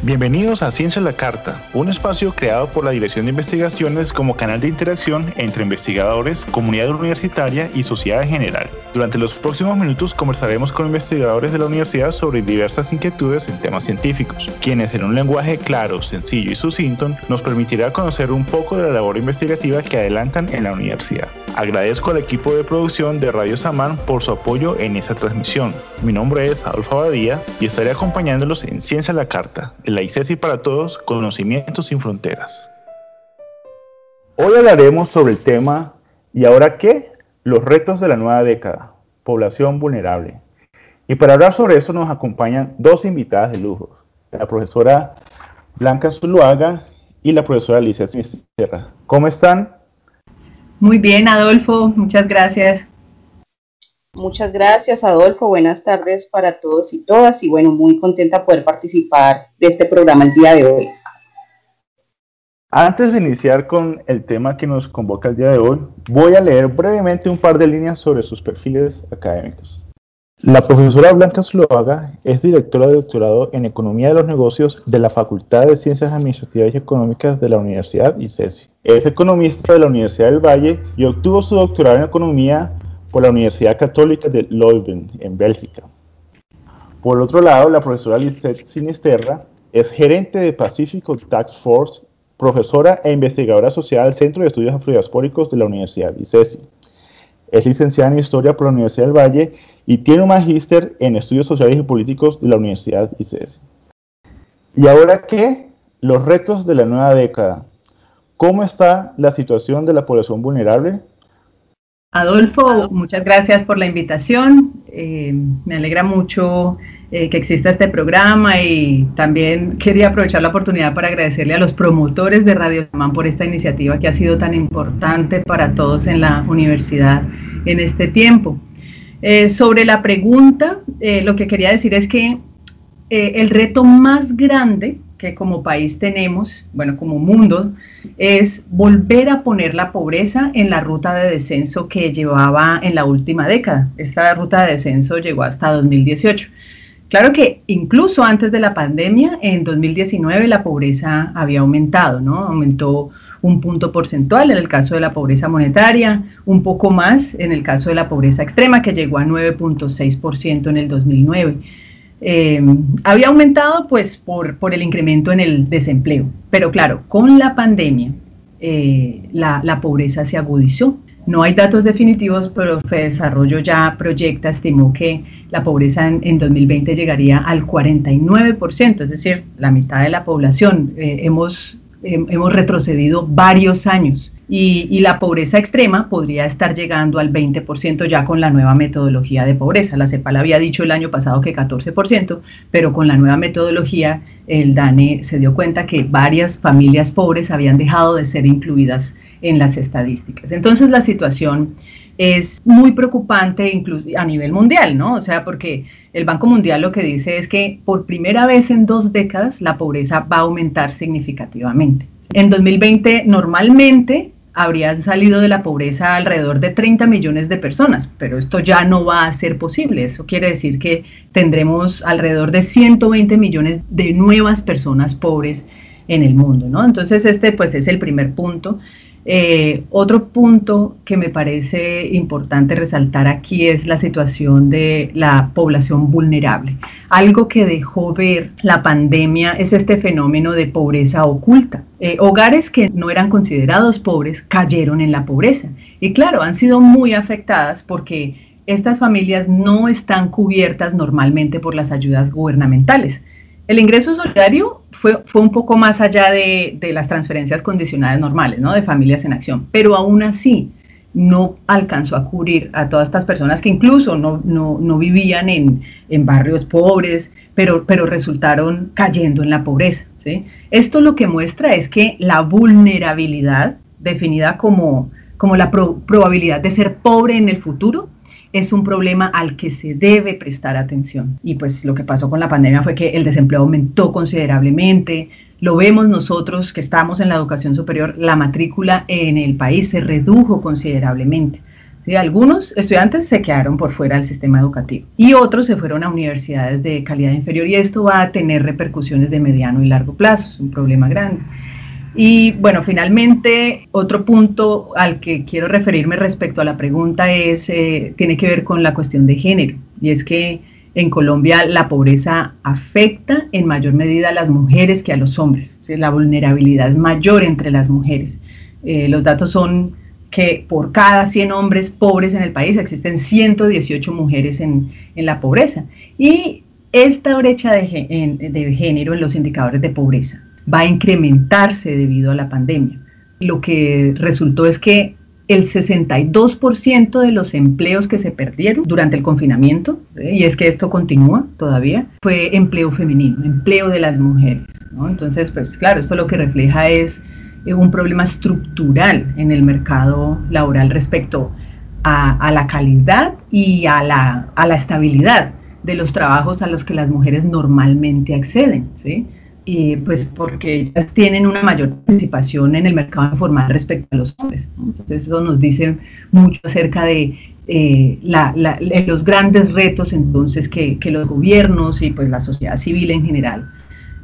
Bienvenidos a Ciencia a la Carta, un espacio creado por la Dirección de Investigaciones como canal de interacción entre investigadores, comunidad universitaria y sociedad en general. Durante los próximos minutos conversaremos con investigadores de la universidad sobre diversas inquietudes en temas científicos, quienes en un lenguaje claro, sencillo y sucinto nos permitirá conocer un poco de la labor investigativa que adelantan en la universidad. Agradezco al equipo de producción de Radio Samán por su apoyo en esta transmisión. Mi nombre es Adolfo Abadía y estaré acompañándolos en Ciencia a la Carta, de la ICESI para Todos, Conocimientos sin Fronteras. Hoy hablaremos sobre el tema ¿Y ahora qué? Los retos de la nueva década, población vulnerable. Y para hablar sobre eso nos acompañan dos invitadas de lujo, la profesora Blanca Zuluaga y la profesora Alicia Sinisterra. ¿Cómo están? Muy bien, Adolfo, muchas gracias. Muchas gracias, Adolfo. Buenas tardes para todos y todas. Y bueno, muy contenta poder participar de este programa el día de hoy. Antes de iniciar con el tema que nos convoca el día de hoy, voy a leer brevemente un par de líneas sobre sus perfiles académicos. La profesora Blanca Zuloaga es directora de doctorado en Economía de los Negocios de la Facultad de Ciencias Administrativas y Económicas de la Universidad ICESI. Es economista de la Universidad del Valle y obtuvo su doctorado en Economía por la Universidad Católica de Leuven, en Bélgica. Por otro lado, la profesora Lisette Sinisterra es gerente de Pacifico Tax Force, profesora e investigadora asociada al Centro de Estudios Afrodiaspóricos de la Universidad ICESI. Es licenciada en Historia por la Universidad del Valle y tiene un magíster en Estudios Sociales y Políticos de la Universidad ICES. ¿Y ahora qué? Los retos de la nueva década. ¿Cómo está la situación de la población vulnerable? Adolfo, muchas gracias por la invitación. Eh, me alegra mucho eh, que exista este programa y también quería aprovechar la oportunidad para agradecerle a los promotores de Radio Samán por esta iniciativa que ha sido tan importante para todos en la universidad en este tiempo. Eh, sobre la pregunta, eh, lo que quería decir es que el reto más grande que como país tenemos, bueno, como mundo, es volver a poner la pobreza en la ruta de descenso que llevaba en la última década. Esta ruta de descenso llegó hasta 2018. Claro que incluso antes de la pandemia, en 2019 la pobreza había aumentado, ¿no? Aumentó un punto porcentual en el caso de la pobreza monetaria, un poco más en el caso de la pobreza extrema, que llegó a 9.6% en el 2009. Em, había aumentado pues por, por, el incremento en el desempleo, pero claro, con la pandemia eh, la, la, pobreza se agudizó. No hay datos definitivos, pero Desarrollo ya proyecta, estimó que la pobreza en, en 2020 llegaría al 49%, es decir, la mitad de la población. Eh, hemos hemos retrocedido varios años y, la pobreza extrema podría estar llegando al 20% ya con la nueva metodología de pobreza. La CEPAL había dicho el año pasado que 14%, pero con la nueva metodología el DANE se dio cuenta que varias familias pobres habían dejado de ser incluidas en las estadísticas. Entonces la situación es muy preocupante incluso a nivel mundial, ¿no? O sea, porque el Banco Mundial lo que dice es que por primera vez en dos décadas la pobreza va a aumentar significativamente. En 2020 normalmente habrían salido de la pobreza alrededor de 30 millones de personas, pero esto ya no va a ser posible. Eso quiere decir que tendremos alrededor de 120 millones de nuevas personas pobres en el mundo, ¿no? Entonces este pues es el primer punto. Eh, otro punto que me parece importante resaltar aquí es la situación de la población vulnerable. Algo que dejó ver la pandemia es este fenómeno de pobreza oculta. Eh, hogares que no eran considerados pobres cayeron en la pobreza. Y claro, han sido muy afectadas porque estas familias no están cubiertas normalmente por las ayudas gubernamentales. El ingreso solidario fue, un poco más allá de, las transferencias condicionales normales, ¿no? De familias en acción, pero aún así no alcanzó a cubrir a todas estas personas que incluso no, no, vivían en, barrios pobres, pero, pero resultaron cayendo en la pobreza. ¿sí? Esto lo que muestra es que la vulnerabilidad, definida como, como la probabilidad de ser pobre en el futuro, es un problema al que se debe prestar atención. Y pues lo que pasó con la pandemia fue que el desempleo aumentó considerablemente. Lo vemos nosotros que estamos en la educación superior, la matrícula en el país se redujo considerablemente. ¿sí? Algunos estudiantes se quedaron por fuera del sistema educativo y otros se fueron a universidades de calidad inferior y esto va a tener repercusiones de mediano y largo plazo, es un problema grande. Y bueno, finalmente, otro punto al que quiero referirme respecto a la pregunta es, eh, tiene que ver con la cuestión de género. Y es que en Colombia la pobreza afecta en mayor medida a las mujeres que a los hombres. La vulnerabilidad es mayor entre las mujeres. Eh, los datos son que por cada 100 hombres pobres en el país existen 118 mujeres en, en la pobreza. Y esta brecha de, de género en los indicadores de pobreza va a incrementarse debido a la pandemia. Lo que resultó es que el 62% de los empleos que se perdieron durante el confinamiento, ¿eh? y es que esto continúa todavía, fue empleo femenino, empleo de las mujeres. Entonces, pues claro, esto lo que refleja es eh, un problema estructural en el mercado laboral respecto a, la calidad y a la, a la, estabilidad de los trabajos a los que las mujeres normalmente acceden. Y pues porque ellas tienen una mayor participación en el mercado informal respecto a los hombres. Entonces eso nos dice mucho acerca de eh, los grandes retos entonces que, los gobiernos y pues la sociedad civil en general,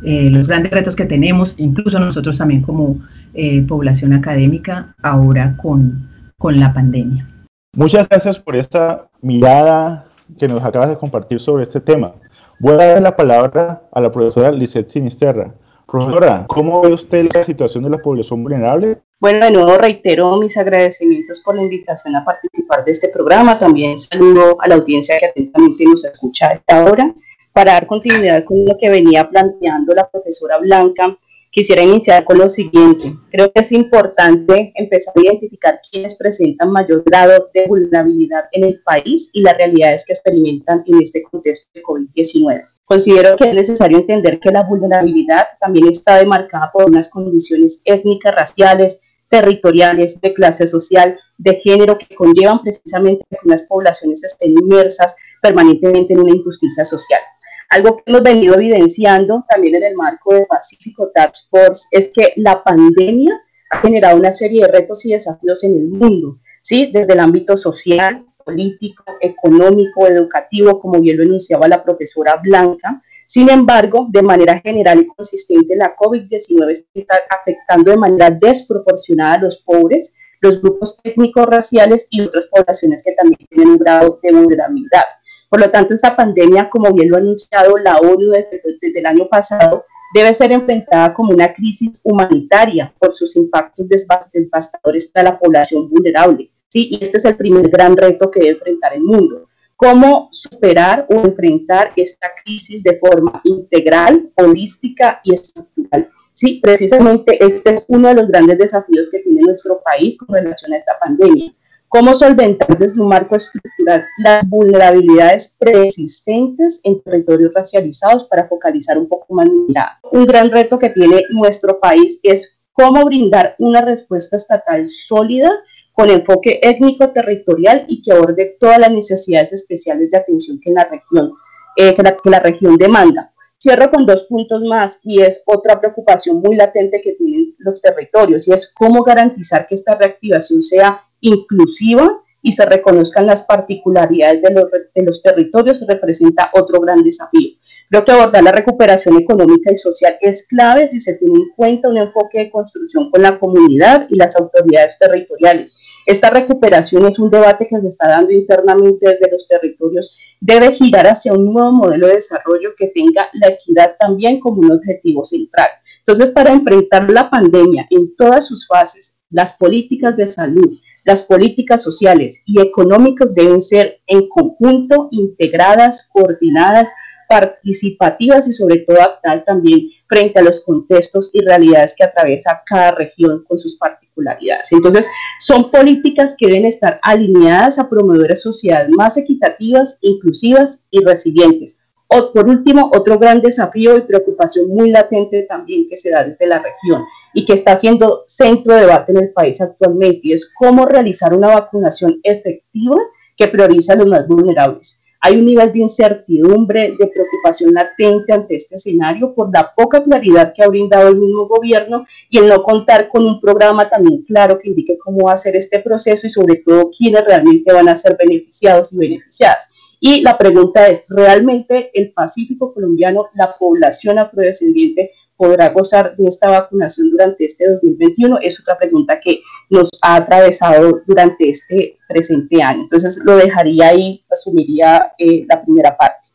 eh, los grandes retos que tenemos, incluso nosotros también como eh, población académica ahora con, con la pandemia. Muchas gracias por esta mirada que nos acabas de compartir sobre este tema. Voy a dar la palabra a la profesora Lisette Sinisterra. Profesora, ¿cómo ve usted la situación de la población vulnerable? Bueno, de nuevo reitero mis agradecimientos por la invitación a participar de este programa. También saludo a la audiencia que atentamente nos escucha a esta hora para dar continuidad con lo que venía planteando la profesora Blanca Quisiera iniciar con lo siguiente. Creo que es importante empezar a identificar quiénes presentan mayor grado de vulnerabilidad en el país y las realidades que experimentan en este contexto de COVID-19. Considero que es necesario entender que la vulnerabilidad también está demarcada por unas condiciones étnicas, raciales, territoriales, de clase social, de género, que conllevan precisamente que unas poblaciones estén inmersas permanentemente en una injusticia social. Algo que hemos venido evidenciando también en el marco de Pacífico Task Force es que la pandemia ha generado una serie de retos y desafíos en el mundo, ¿sí? desde el ámbito social, político, económico, educativo, como bien lo enunciaba la profesora Blanca. Sin embargo, de manera general y consistente, la COVID-19 está afectando de manera desproporcionada a los pobres, los grupos étnicos raciales y otras poblaciones que también tienen un grado de vulnerabilidad. Por lo tanto, esta pandemia, como bien lo ha anunciado la ONU desde, el año pasado, debe ser enfrentada como una crisis humanitaria por sus impactos devastadores para la población vulnerable. ¿sí? Y este es el primer gran reto que debe enfrentar el mundo. Cómo superar o enfrentar esta crisis de forma integral, holística y estructural. Sí, precisamente este es uno de los grandes desafíos que tiene nuestro país con relación a esta pandemia cómo solventar desde un marco estructural las vulnerabilidades preexistentes en territorios racializados para focalizar un poco más mi mirada. Un gran reto que tiene nuestro país es cómo brindar una respuesta estatal sólida con enfoque étnico-territorial y que aborde todas las necesidades especiales de atención que la región, eh, que la región demanda. Cierro con dos puntos más y es otra preocupación muy latente que tienen los territorios y es cómo garantizar que esta reactivación sea inclusiva y se reconozcan las particularidades de los, de los territorios representa otro gran desafío. Creo que abordar la recuperación económica y social es clave si se tiene en cuenta un enfoque de construcción con la comunidad y las autoridades territoriales. Esta recuperación es un debate que se está dando internamente desde los territorios. Debe girar hacia un nuevo modelo de desarrollo que tenga la equidad también como un objetivo central. Entonces, para enfrentar la pandemia en todas sus fases, las políticas de salud, las políticas sociales y económicas deben ser en conjunto, integradas, coordinadas, participativas y sobre todo adaptadas también frente a los contextos y realidades que atraviesa cada región con sus particularidades. Entonces, son políticas que deben estar alineadas a promover sociedades más equitativas, inclusivas y resilientes. Por último, otro gran desafío y preocupación muy latente también que se da desde la región y que está siendo centro de debate en el país actualmente, y es cómo realizar una vacunación efectiva que prioriza a los más vulnerables. hay un nivel de incertidumbre, de preocupación latente ante este escenario por la poca claridad que ha brindado el mismo gobierno y el no contar con un programa también claro que indique cómo va a ser este proceso y sobre todo quiénes realmente van a ser beneficiados y beneficiadas. Y la pregunta es, ¿realmente el Pacífico colombiano, la población afrodescendiente, podrá gozar de esta vacunación durante este 2021? Es otra pregunta que nos ha atravesado durante este presente año. Entonces lo dejaría ahí, asumiría eh, la primera parte.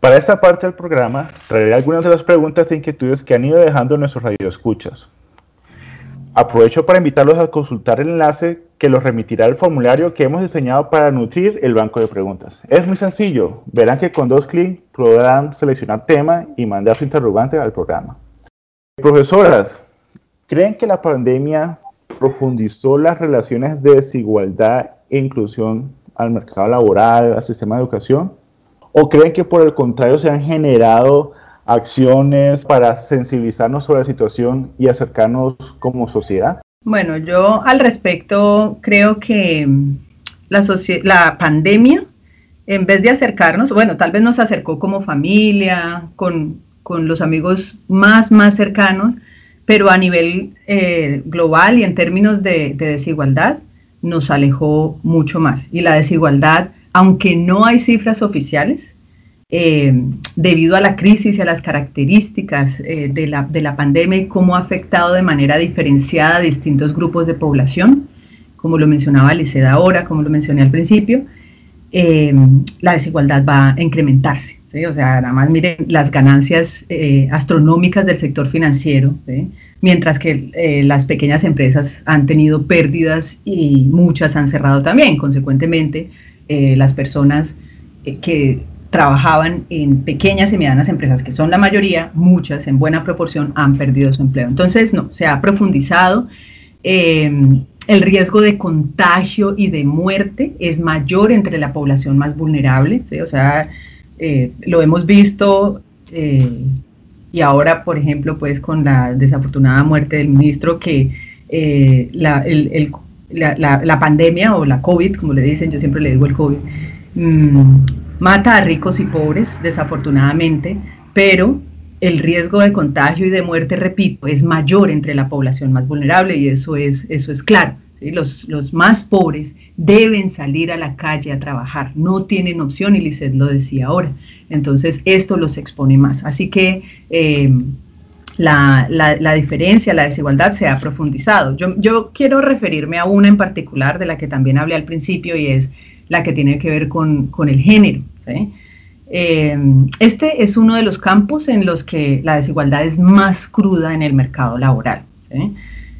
Para esta parte del programa, traeré algunas de las preguntas e inquietudes que han ido dejando nuestros radioescuchas. Aprovecho para invitarlos a consultar el enlace que los remitirá al formulario que hemos diseñado para nutrir el banco de preguntas. Es muy sencillo, verán que con dos clics podrán seleccionar tema y mandar su interrogante al programa. Profesoras, ¿creen que la pandemia profundizó las relaciones de desigualdad e inclusión al mercado laboral, al sistema de educación? ¿O creen que por el contrario se han generado acciones para sensibilizarnos sobre la situación y acercarnos como sociedad? Bueno, yo al respecto creo que la, la pandemia, en vez de acercarnos, bueno, tal vez nos acercó como familia, con, los amigos más, más cercanos, pero a nivel eh, global y en términos de desigualdad, nos alejó mucho más. Y la desigualdad, aunque no hay cifras oficiales, eh, debido a la crisis y a las características eh, de, la, de, la, pandemia y cómo ha afectado de manera diferenciada a distintos grupos de población, como lo mencionaba Liceda ahora, como lo mencioné al principio, eh, la desigualdad va a incrementarse. O sea, nada más miren las ganancias astronómicas del sector financiero, mientras que las pequeñas empresas han tenido pérdidas y muchas han cerrado también. Consecuentemente, las personas que trabajaban en pequeñas y medianas empresas, que son la mayoría, muchas en buena proporción han perdido su empleo. Entonces, no, se ha profundizado. Eh, el riesgo de contagio y de muerte es mayor entre la población más vulnerable, o sea, eh, lo hemos visto eh, y ahora, por ejemplo, pues con la desafortunada muerte del ministro, que la, la, pandemia o la COVID, como le dicen, yo siempre le digo el COVID, mmm, mata a ricos y pobres, desafortunadamente, pero el riesgo de contagio y de muerte, repito, es mayor entre la población más vulnerable y eso es, eso es claro. Los, los, más pobres deben salir a la calle a trabajar, no tienen opción y Lisset lo decía ahora. Entonces, esto los expone más. Así que eh, la, la, diferencia, la desigualdad se ha profundizado. Yo, yo quiero referirme a una en particular de la que también hablé al principio y es la que tiene que ver con, el género. Eh, este es uno de los campos en los que la desigualdad es más cruda en el mercado laboral.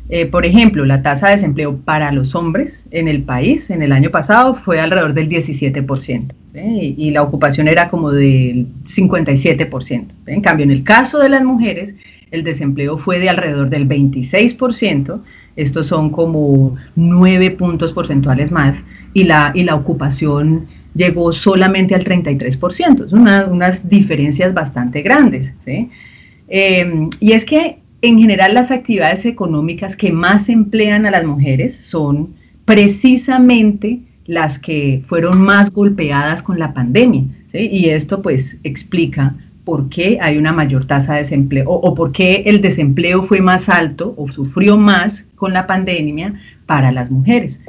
Eh, por ejemplo, la tasa de desempleo para los hombres en el país en el año pasado fue alrededor del 17% y, y, la ocupación era como del 57%. En cambio, en el caso de las mujeres, el desempleo fue de alrededor del 26%, estos son como nueve puntos porcentuales más, y la, y la ocupación llegó solamente al 33%, son unas diferencias bastante grandes. Em, y es que en general las actividades económicas que más emplean a las mujeres son precisamente las que fueron más golpeadas con la pandemia. Y esto pues explica por qué hay una mayor tasa de desempleo o, por qué el desempleo fue más alto o sufrió más con la pandemia para las mujeres.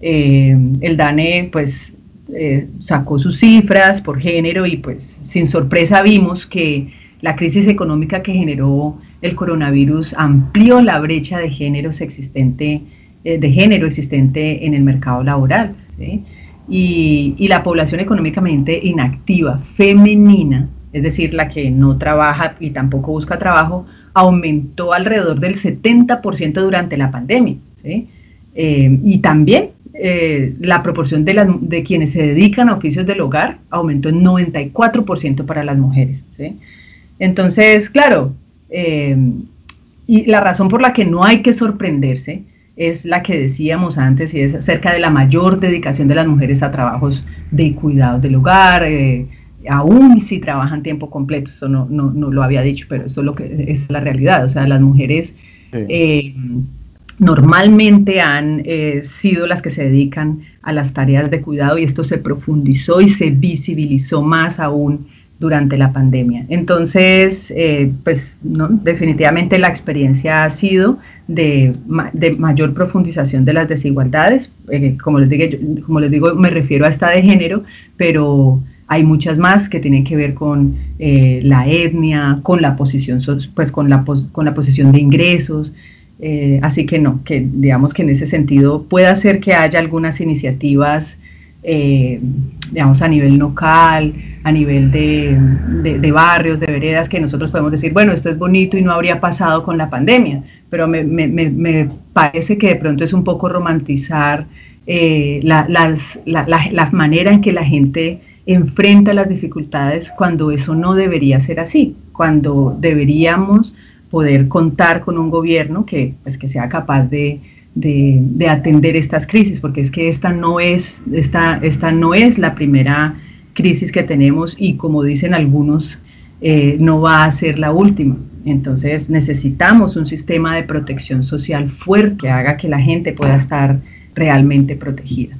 Eh, el DANE pues eh, sacó sus cifras por género y pues sin sorpresa vimos que la crisis económica que generó el coronavirus amplió la brecha de géneros existente, eh, de género existente en el mercado laboral y, la población económicamente inactiva femenina, es decir, la que no trabaja y tampoco busca trabajo, aumentó alrededor del 70% durante la pandemia. Eh, y también eh, la proporción de, de, quienes se dedican a oficios del hogar aumentó en 94% para las mujeres. Entonces, claro, eh, y la razón por la que no hay que sorprenderse es la que decíamos antes y es acerca de la mayor dedicación de las mujeres a trabajos de cuidado del hogar, eh, aún si trabajan tiempo completo, eso no, no, no, lo había dicho, pero eso es lo que es la realidad, o sea, las mujeres eh, normalmente han eh, sido las que se dedican a las tareas de cuidado y esto se profundizó y se visibilizó más aún durante la pandemia. Entonces, eh, pues no, definitivamente la experiencia ha sido de, mayor profundización de las desigualdades. Eh, como, les digo, como les digo, me refiero a esta de género, pero hay muchas más que tienen que ver con la etnia, con la posición, pues con la, con la posición de ingresos, eh, así que no, que digamos que en ese sentido puede ser que haya algunas iniciativas, eh, digamos, a nivel local, a nivel de, barrios, de veredas, que nosotros podemos decir, bueno, esto es bonito y no habría pasado con la pandemia, pero me, parece que de pronto es un poco romantizar eh, la, la manera en que la gente enfrenta las dificultades cuando eso no debería ser así, cuando deberíamos poder contar con un gobierno que, pues, que sea capaz de, de, atender estas crisis, porque es que esta no es, esta, esta no es la primera crisis que tenemos y como dicen algunos, eh, no va a ser la última. Entonces necesitamos un sistema de protección social fuerte que haga que la gente pueda estar realmente protegida.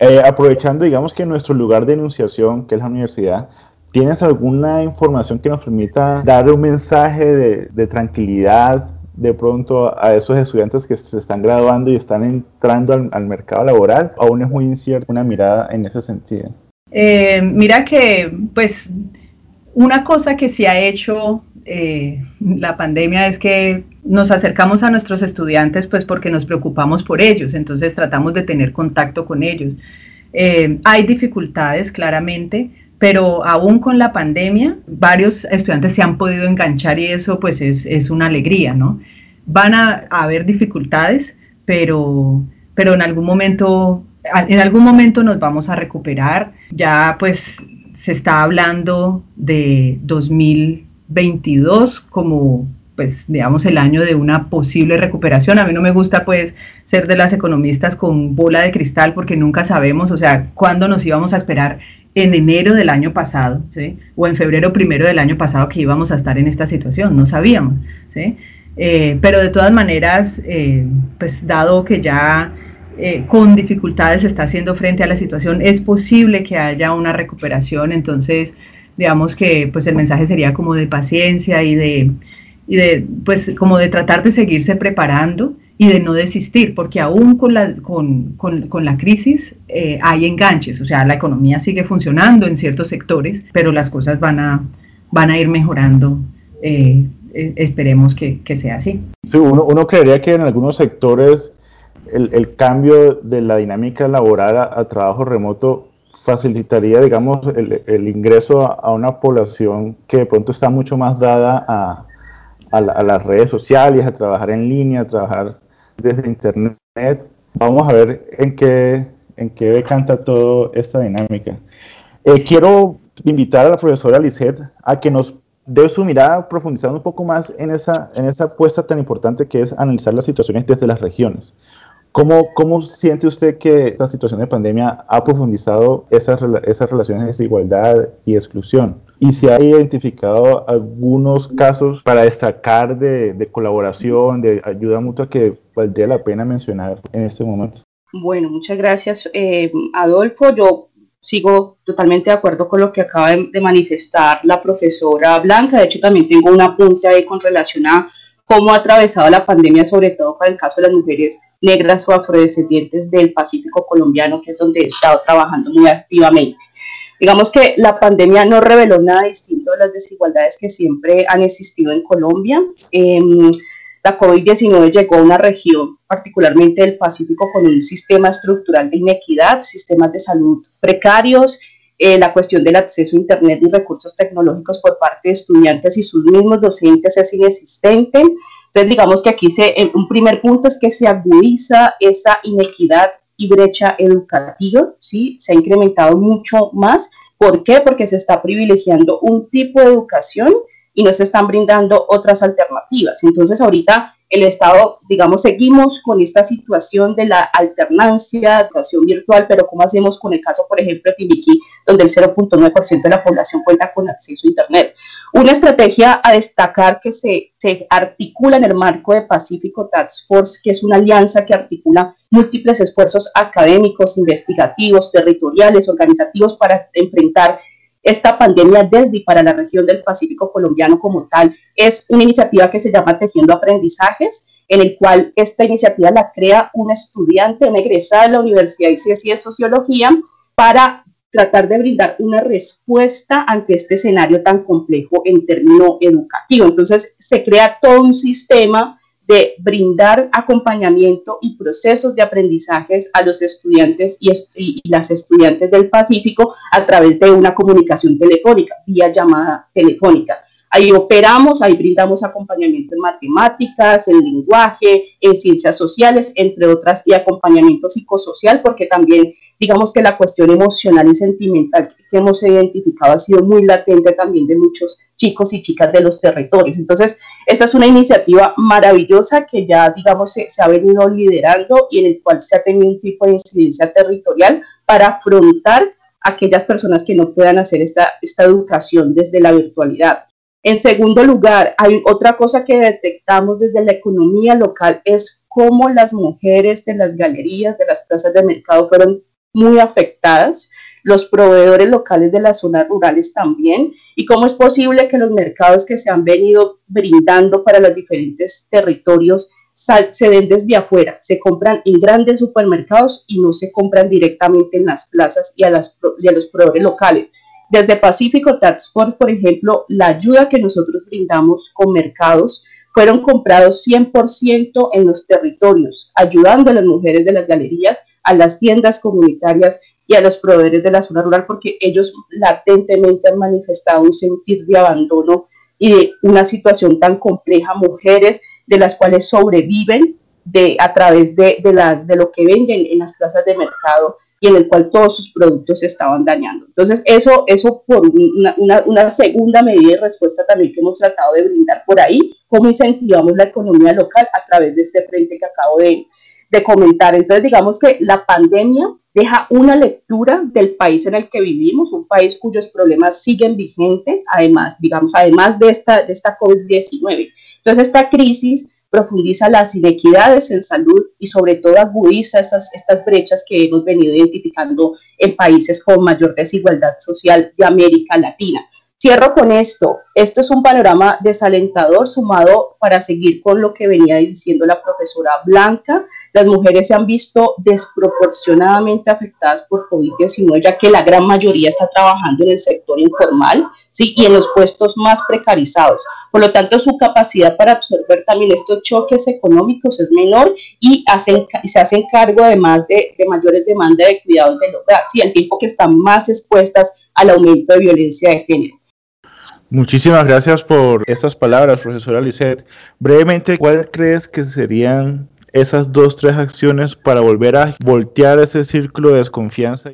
Eh, aprovechando, digamos que nuestro lugar de enunciación, que es la universidad, ¿Tienes alguna información que nos permita dar un mensaje de, tranquilidad de pronto a esos estudiantes que se están graduando y están entrando al, mercado laboral? ¿Aún es muy incierta una mirada en ese sentido? Eh, mira que, pues, una cosa que se ha hecho eh, la pandemia es que nos acercamos a nuestros estudiantes, pues, porque nos preocupamos por ellos, entonces tratamos de tener contacto con ellos. Eh, hay dificultades, claramente, pero aún con la pandemia, varios estudiantes se han podido enganchar y eso pues es, una alegría, ¿no? Van a, haber dificultades, pero, pero en algún momento, en algún momento nos vamos a recuperar. Ya pues se está hablando de 2022 como pues digamos el año de una posible recuperación. A mí no me gusta pues ser de las economistas con bola de cristal porque nunca sabemos, o sea, cuándo nos íbamos a esperar en enero del año pasado, ¿sí? o en febrero primero del año pasado que íbamos a estar en esta situación, no sabíamos. ¿sí? Eh, pero de todas maneras, eh, pues dado que ya eh, con dificultades está haciendo frente a la situación, es posible que haya una recuperación, entonces digamos que pues el mensaje sería como de paciencia y de, y de pues como de tratar de seguirse preparando y de no desistir, porque aún con la, con, con, la crisis eh, hay enganches, o sea, la economía sigue funcionando en ciertos sectores, pero las cosas van a, van a ir mejorando. Eh, esperemos que, que, sea así. Sí, uno, uno, creería que en algunos sectores el, cambio de la dinámica laboral a, trabajo remoto facilitaría, digamos, el, el ingreso a, una población que de pronto está mucho más dada a, a, a, las redes sociales, a trabajar en línea, a trabajar desde Internet. Vamos a ver en qué, en qué decanta toda esta dinámica. Eh, quiero invitar a la profesora Lisette a que nos dé su mirada profundizando un poco más en esa apuesta tan importante que es analizar las situaciones desde las regiones. ¿Cómo, ¿Cómo, siente usted que esta situación de pandemia ha profundizado esas, esas relaciones de desigualdad y exclusión? Y si ha identificado algunos casos para destacar de, de colaboración, de ayuda mutua que valdría la pena mencionar en este momento. Bueno, muchas gracias, eh, Adolfo. Yo sigo totalmente de acuerdo con lo que acaba de, manifestar la profesora Blanca. De hecho, también tengo un apunte ahí con relación a cómo ha atravesado la pandemia, sobre todo para el caso de las mujeres negras o afrodescendientes del Pacífico colombiano, que es donde he estado trabajando muy activamente. Digamos que la pandemia no reveló nada distinto de las desigualdades que siempre han existido en Colombia. Em, la COVID-19 llegó a una región, particularmente del Pacífico, con un sistema estructural de inequidad, sistemas de salud precarios, eh, la cuestión del acceso a Internet y recursos tecnológicos por parte de estudiantes y sus mismos docentes es inexistente. Entonces, digamos que aquí se, un primer punto es que se agudiza esa inequidad y brecha educativa, ¿sí? Se ha incrementado mucho más. ¿Por qué? Porque se está privilegiando un tipo de educación y no se están brindando otras alternativas. Entonces, ahorita el Estado, digamos, seguimos con esta situación de la alternancia, educación virtual, pero ¿cómo hacemos con el caso, por ejemplo, de Timbiquí, donde el 0.9% de la población cuenta con acceso a Internet? Una estrategia a destacar que se, se, articula en el marco de Pacífico Task Force, que es una alianza que articula múltiples esfuerzos académicos, investigativos, territoriales, organizativos para enfrentar esta pandemia desde y para la región del Pacífico colombiano como tal. Es una iniciativa que se llama Tejiendo Aprendizajes, en el cual esta iniciativa la crea un estudiante, una egresada de la Universidad de Sociología, para tratar de brindar una respuesta ante este escenario tan complejo en términos educativos. Entonces, se crea todo un sistema de brindar acompañamiento y procesos de aprendizajes a los estudiantes y, las estudiantes del Pacífico a través de una comunicación telefónica, vía llamada telefónica. Ahí operamos, ahí brindamos acompañamiento en matemáticas, en lenguaje, en ciencias sociales, entre otras, y acompañamiento psicosocial, porque también digamos que la cuestión emocional y sentimental que hemos identificado ha sido muy latente también de muchos chicos y chicas de los territorios. Entonces, esa es una iniciativa maravillosa que ya, digamos, se, se ha venido liderando y en el cual se ha tenido un tipo de incidencia territorial para afrontar a aquellas personas que no puedan hacer esta, esta educación desde la virtualidad. En segundo lugar, hay otra cosa que detectamos desde la economía local es cómo las mujeres de las galerías, de las plazas de mercado fueron muy afectadas, los proveedores locales de las zonas rurales también, y cómo es posible que los mercados que se han venido brindando para los diferentes territorios se den desde afuera, se compran en grandes supermercados y no se compran directamente en las plazas y a, las, y los proveedores locales. Desde Pacífico Taxport, por ejemplo, la ayuda que nosotros brindamos con mercados fueron comprados 100% en los territorios, ayudando a las mujeres de las galerías, a las tiendas comunitarias y a los proveedores de la zona rural, porque ellos latentemente han manifestado un sentir de abandono y de una situación tan compleja, mujeres de las cuales sobreviven de, a través de, de, la, lo que venden en las plazas de mercado y en el cual todos sus productos se estaban dañando. Entonces, eso, eso por una, segunda medida de respuesta también que hemos tratado de brindar por ahí, cómo incentivamos la economía local a través de este frente que acabo de, de comentar. Entonces, digamos que la pandemia deja una lectura del país en el que vivimos, un país cuyos problemas siguen vigentes, además, digamos, además de esta, de esta COVID-19. Entonces, esta crisis profundiza las inequidades en salud y sobre todo agudiza estas, estas brechas que hemos venido identificando en países con mayor desigualdad social de América Latina. Cierro con esto. Esto es un panorama desalentador sumado para seguir con lo que venía diciendo la profesora Blanca. Las mujeres se han visto desproporcionadamente afectadas por COVID-19, ya que la gran mayoría está trabajando en el sector informal ¿sí? y en los puestos más precarizados. Por lo tanto, su capacidad para absorber también estos choques económicos es menor y hacen, se hacen cargo además de, de mayores demandas de cuidados del hogar, ¿sí? al tiempo que están más expuestas al aumento de violencia de género. Muchísimas gracias por estas palabras, profesora Lisette. Brevemente, ¿cuál crees que serían esas dos, tres acciones para volver a voltear ese círculo de desconfianza?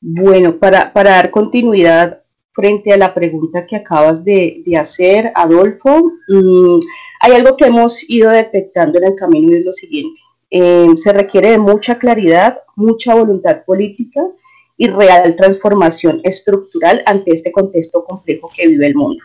Bueno, para, para dar continuidad frente a la pregunta que acabas de, de hacer, Adolfo, mmm, hay algo que hemos ido detectando en el camino y es lo siguiente. Eh, se requiere de mucha claridad, mucha voluntad política y real transformación estructural ante este contexto complejo que vive el mundo.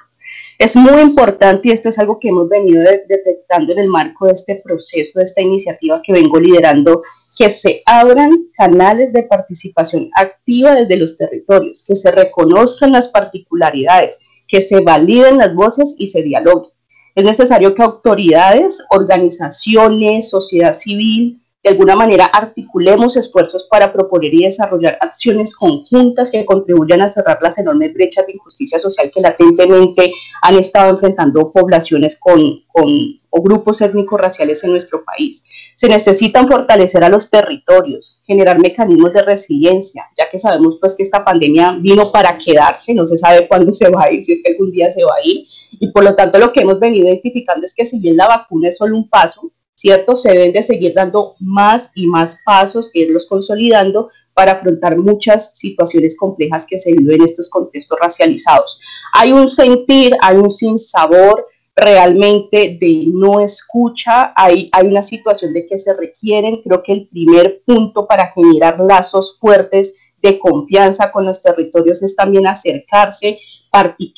Es muy importante y esto es algo que hemos venido de, detectando en el marco de este proceso, de esta iniciativa que vengo liderando, que se abran canales de participación activa desde los territorios, que se reconozcan las particularidades, que se validen las voces y se dialogue. Es necesario que autoridades, organizaciones, sociedad civil, de alguna manera articulemos esfuerzos para proponer y desarrollar acciones conjuntas que contribuyan a cerrar las enormes brechas de injusticia social que latentemente han estado enfrentando poblaciones con, con o grupos étnicos raciales en nuestro país. Se necesitan fortalecer a los territorios, generar mecanismos de resiliencia, ya que sabemos pues que esta pandemia vino para quedarse, no se sabe cuándo se va a ir, si es que algún día se va a ir, y por lo tanto lo que hemos venido identificando es que si bien la vacuna es solo un paso, ¿cierto? Se deben de seguir dando más y más pasos, irlos consolidando para afrontar muchas situaciones complejas que se viven en estos contextos racializados. Hay un sentir, hay un sinsabor realmente de no escucha, hay, hay una situación de que se requieren, creo que el primer punto para generar lazos fuertes de confianza con los territorios es también acercarse,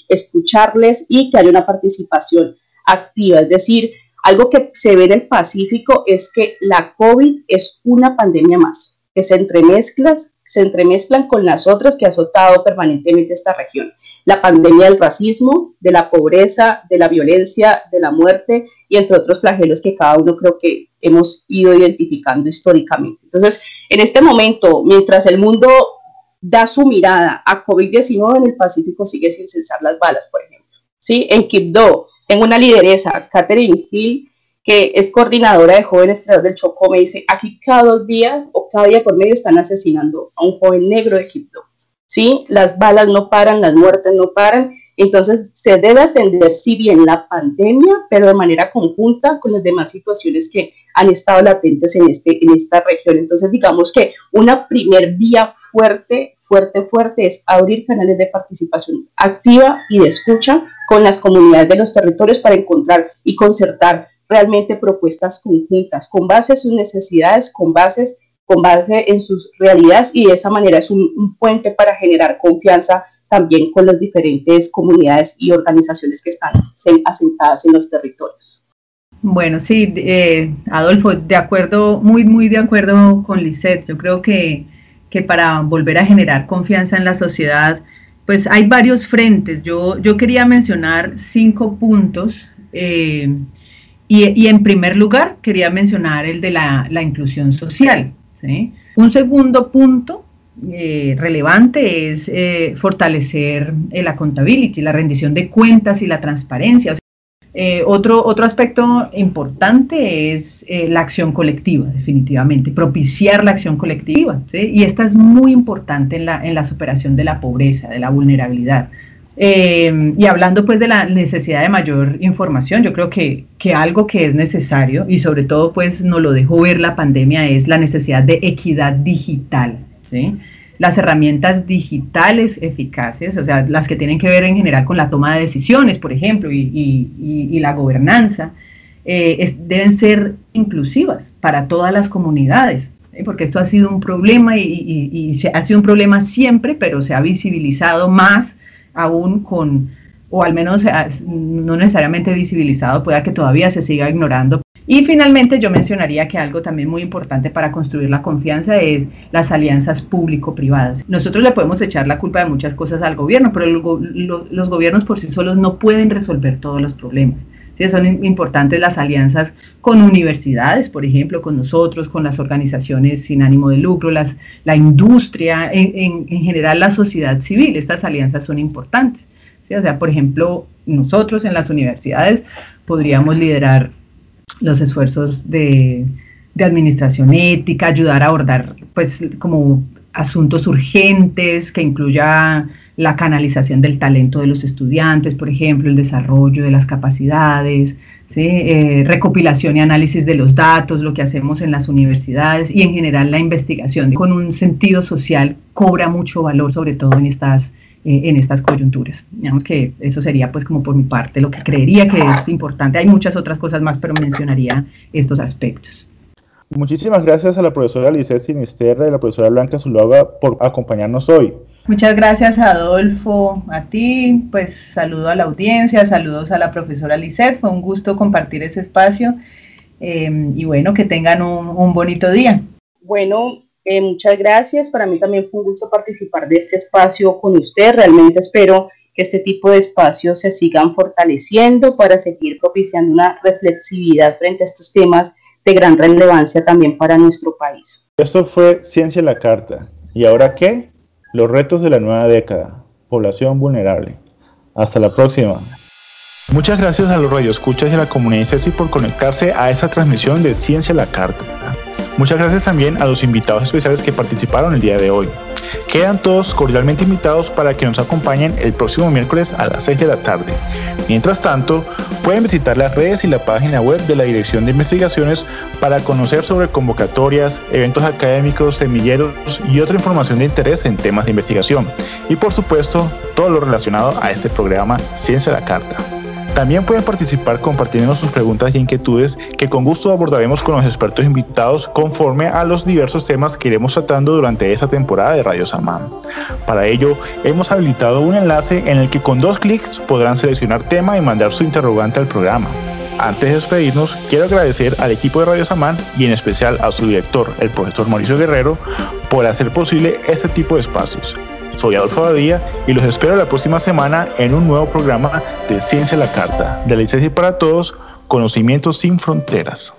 escucharles y que haya una participación activa. Es decir, algo que se ve en el Pacífico es que la COVID es una pandemia más, que se entremezcla, se entremezclan con las otras que ha azotado permanentemente esta región. La pandemia del racismo, de la pobreza, de la violencia, de la muerte y entre otros flagelos que cada uno creo que hemos ido identificando históricamente. Entonces, en este momento, mientras el mundo da su mirada a COVID-19 en el Pacífico, sigue sin cesar las balas, por ejemplo. ¿Sí? En Quibdó, tengo una lideresa, Catherine Hill, que es coordinadora de jóvenes creadores del Chocó, me dice, aquí cada dos días o cada día por medio están asesinando a un joven negro de Quibdó. ¿Sí? Las balas no paran, las muertes no paran, entonces se debe atender, si bien la pandemia, pero de manera conjunta con las demás situaciones que han estado latentes en, este, en esta región. Entonces, digamos que una primer vía fuerte, fuerte, fuerte es abrir canales de participación activa y de escucha con las comunidades de los territorios para encontrar y concertar realmente propuestas conjuntas, con base en sus necesidades, con bases con base en sus realidades y de esa manera es un puente para generar confianza también con las diferentes comunidades y organizaciones que están asentadas en los territorios. Bueno, sí, eh, Adolfo, de acuerdo, muy, muy de acuerdo con Lisette. Yo creo que, que, para volver a generar confianza en la sociedad, pues hay varios frentes. Yo, yo quería mencionar cinco puntos. Eh, y, en primer lugar, quería mencionar el de la, inclusión social. Un segundo punto eh, relevante es fortalecer la accountability, la rendición de cuentas y la transparencia. Eh, otro, otro aspecto importante es eh, la acción colectiva, definitivamente, propiciar la acción colectiva. Y esta es muy importante en la, en la superación de la pobreza, de la vulnerabilidad. Eh, y hablando pues de la necesidad de mayor información, yo creo que, que, algo que es necesario y sobre todo pues nos lo dejó ver la pandemia es la necesidad de equidad digital. ¿sí? Las herramientas digitales eficaces, o sea, las que tienen que ver en general con la toma de decisiones, por ejemplo, y, la gobernanza, eh, deben ser inclusivas para todas las comunidades, ¿eh? porque esto ha sido un problema y, se, ha sido un problema siempre, pero se ha visibilizado más aún con, o al menos no necesariamente visibilizado, pueda que todavía se siga ignorando y finalmente yo mencionaría que algo también muy importante para construir la confianza es las alianzas público-privadas. Nosotros le podemos echar la culpa de muchas cosas al gobierno, pero los gobiernos por sí solos no pueden resolver todos los problemas. Sí, son importantes las alianzas con universidades, por ejemplo, con nosotros, con las organizaciones sin ánimo de lucro, las, la industria, en, en, general la sociedad civil. Estas alianzas son importantes. ¿sí? O sea, por ejemplo, nosotros en las universidades podríamos liderar los esfuerzos de, administración ética, ayudar a abordar pues como asuntos urgentes que incluya la canalización del talento de los estudiantes, por ejemplo, el desarrollo de las capacidades, eh, recopilación y análisis de los datos, lo que hacemos en las universidades y en general la investigación. Con un sentido social cobra mucho valor, sobre todo en estas en estas coyunturas. Digamos que eso sería pues como por mi parte lo que creería que es importante. Hay muchas otras cosas más, pero mencionaría estos aspectos. Muchísimas gracias a la profesora Lisset Sinisterra y a la profesora Blanca Zuluaga por acompañarnos hoy. Muchas gracias Adolfo, a ti, pues saludo a la audiencia, saludos a la profesora Lisset, fue un gusto compartir este espacio eh, y bueno, que tengan un, un bonito día. Bueno, eh, muchas gracias. Para mí también fue un gusto participar de este espacio con usted. Realmente espero que este tipo de espacios se sigan fortaleciendo para seguir propiciando una reflexividad frente a estos temas de gran relevancia también para nuestro país. Esto fue Ciencia en la Carta. ¿Y ahora qué? Los retos de la nueva década. Población vulnerable. Hasta la próxima. Muchas gracias a los radioescuchas y a la comunidad CECI por conectarse a esta transmisión de Ciencia en la Carta. Muchas gracias también a los invitados especiales que participaron el día de hoy. Quedan todos cordialmente invitados para que nos acompañen el próximo miércoles a las 6 de la tarde. Mientras tanto, pueden visitar las redes y la página web de la Dirección de Investigaciones para conocer sobre convocatorias, eventos académicos, semilleros y otra información de interés en temas de investigación. Y por supuesto, todo lo relacionado a este programa Ciencia a la Carta. También pueden participar compartiendo sus preguntas y inquietudes que con gusto abordaremos con los expertos invitados conforme a los diversos temas que iremos tratando durante esta temporada de Radio Samán. Para ello, hemos habilitado un enlace en el que con dos clics podrán seleccionar tema y mandar su interrogante al programa. Antes de despedirnos, quiero agradecer al equipo de Radio Samán y en especial a su director, el profesor Mauricio Guerrero, por hacer posible este tipo de espacios. Soy Adolfo Badía y los espero la próxima semana en un nuevo programa de Ciencia la Carta, de la licencia para todos, conocimientos sin fronteras.